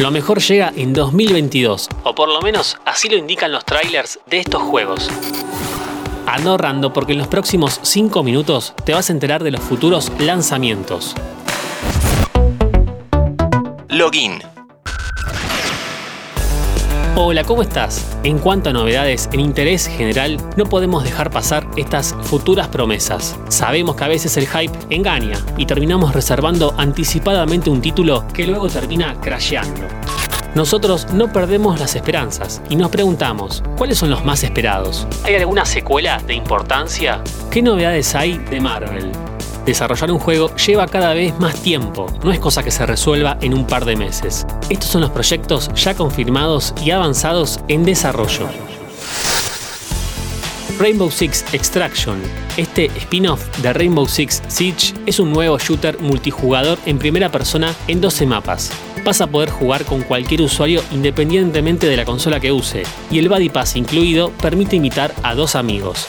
Lo mejor llega en 2022, o por lo menos así lo indican los trailers de estos juegos. Anda ahorrando porque en los próximos 5 minutos te vas a enterar de los futuros lanzamientos. Login. Hola, ¿cómo estás? En cuanto a novedades en interés general, no podemos dejar pasar estas futuras promesas. Sabemos que a veces el hype engaña y terminamos reservando anticipadamente un título que luego termina crasheando. Nosotros no perdemos las esperanzas y nos preguntamos, ¿cuáles son los más esperados? ¿Hay alguna secuela de importancia? ¿Qué novedades hay de Marvel? Desarrollar un juego lleva cada vez más tiempo, no es cosa que se resuelva en un par de meses. Estos son los proyectos ya confirmados y avanzados en desarrollo. Rainbow Six Extraction. Este spin-off de Rainbow Six Siege es un nuevo shooter multijugador en primera persona en 12 mapas. Vas a poder jugar con cualquier usuario independientemente de la consola que use, y el Buddy Pass incluido permite invitar a dos amigos.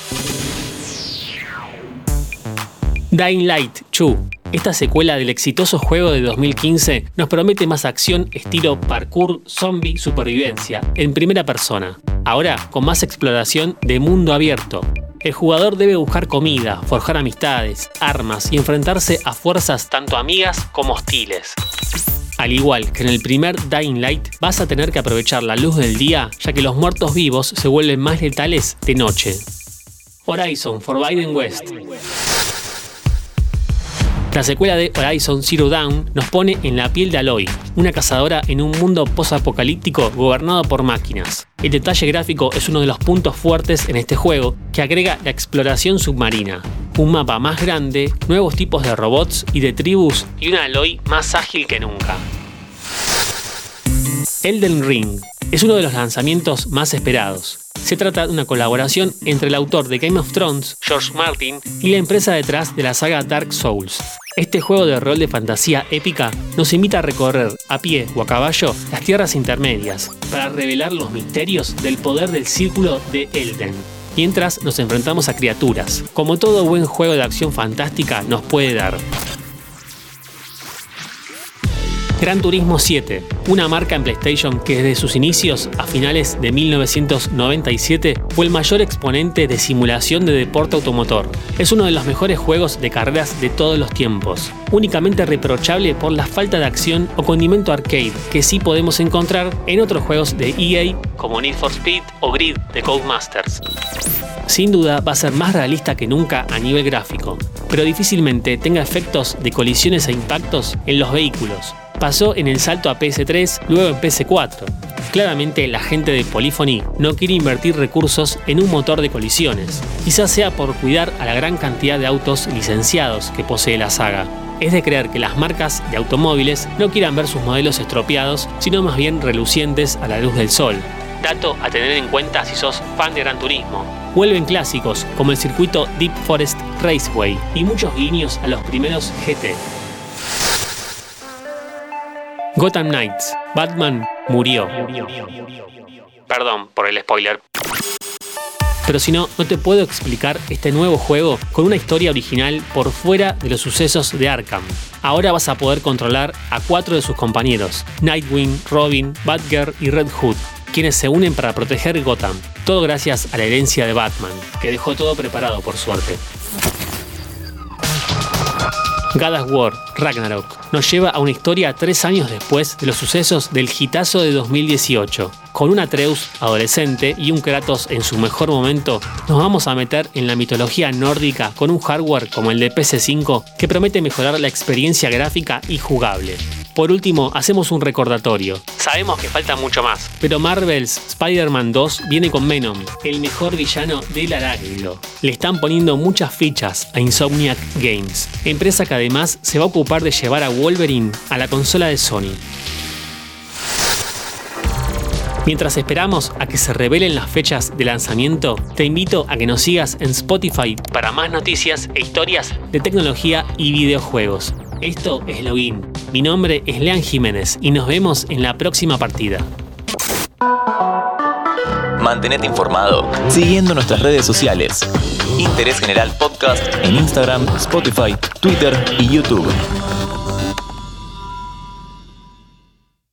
Dying Light 2. Esta secuela del exitoso juego de 2015 nos promete más acción estilo parkour, zombie, supervivencia, en primera persona. Ahora con más exploración de mundo abierto. El jugador debe buscar comida, forjar amistades, armas y enfrentarse a fuerzas tanto amigas como hostiles. Al igual que en el primer Dying Light, vas a tener que aprovechar la luz del día, ya que los muertos vivos se vuelven más letales de noche. Horizon Forbidden West. La secuela de Horizon Zero Dawn nos pone en la piel de Aloy, una cazadora en un mundo post-apocalíptico gobernado por máquinas. El detalle gráfico es uno de los puntos fuertes en este juego, que agrega la exploración submarina, un mapa más grande, nuevos tipos de robots y de tribus y una Aloy más ágil que nunca. Elden Ring es uno de los lanzamientos más esperados. Se trata de una colaboración entre el autor de Game of Thrones, George Martin, y la empresa detrás de la saga Dark Souls. Este juego de rol de fantasía épica nos invita a recorrer a pie o a caballo las tierras intermedias para revelar los misterios del poder del círculo de Elden. Mientras nos enfrentamos a criaturas, como todo buen juego de acción fantástica nos puede dar. Gran Turismo 7, una marca en PlayStation que desde sus inicios a finales de 1997 fue el mayor exponente de simulación de deporte automotor. Es uno de los mejores juegos de carreras de todos los tiempos, únicamente reprochable por la falta de acción o condimento arcade que sí podemos encontrar en otros juegos de EA como Need for Speed o Grid de Codemasters. Sin duda va a ser más realista que nunca a nivel gráfico, pero difícilmente tenga efectos de colisiones e impactos en los vehículos, pasó en el salto a PS3, luego en PS4. Claramente la gente de Polyphony no quiere invertir recursos en un motor de colisiones, quizás sea por cuidar a la gran cantidad de autos licenciados que posee la saga. Es de creer que las marcas de automóviles no quieran ver sus modelos estropeados, sino más bien relucientes a la luz del sol. Dato a tener en cuenta si sos fan de Gran Turismo. Vuelven clásicos como el circuito Deep Forest Raceway y muchos guiños a los primeros GT. Gotham Knights. Batman murió. Perdón por el spoiler. Pero si no, no te puedo explicar este nuevo juego con una historia original por fuera de los sucesos de Arkham. Ahora vas a poder controlar a cuatro de sus compañeros, Nightwing, Robin, Batgirl y Red Hood, quienes se unen para proteger Gotham. Todo gracias a la herencia de Batman, que dejó todo preparado por suerte. God War, Ragnarok, nos lleva a una historia tres años después de los sucesos del hitazo de 2018. Con un Atreus adolescente y un Kratos en su mejor momento, nos vamos a meter en la mitología nórdica con un hardware como el de PC5 que promete mejorar la experiencia gráfica y jugable. Por último, hacemos un recordatorio. Sabemos que falta mucho más, pero Marvel's Spider-Man 2 viene con Venom, el mejor villano del arácnido. Le están poniendo muchas fichas a Insomniac Games, empresa que además se va a ocupar de llevar a Wolverine a la consola de Sony. Mientras esperamos a que se revelen las fechas de lanzamiento, te invito a que nos sigas en Spotify para más noticias e historias de tecnología y videojuegos. Esto es Login. Mi nombre es Lean Jiménez y nos vemos en la próxima partida. Mantenete informado siguiendo nuestras redes sociales. Interés General Podcast en Instagram, Spotify, Twitter y YouTube.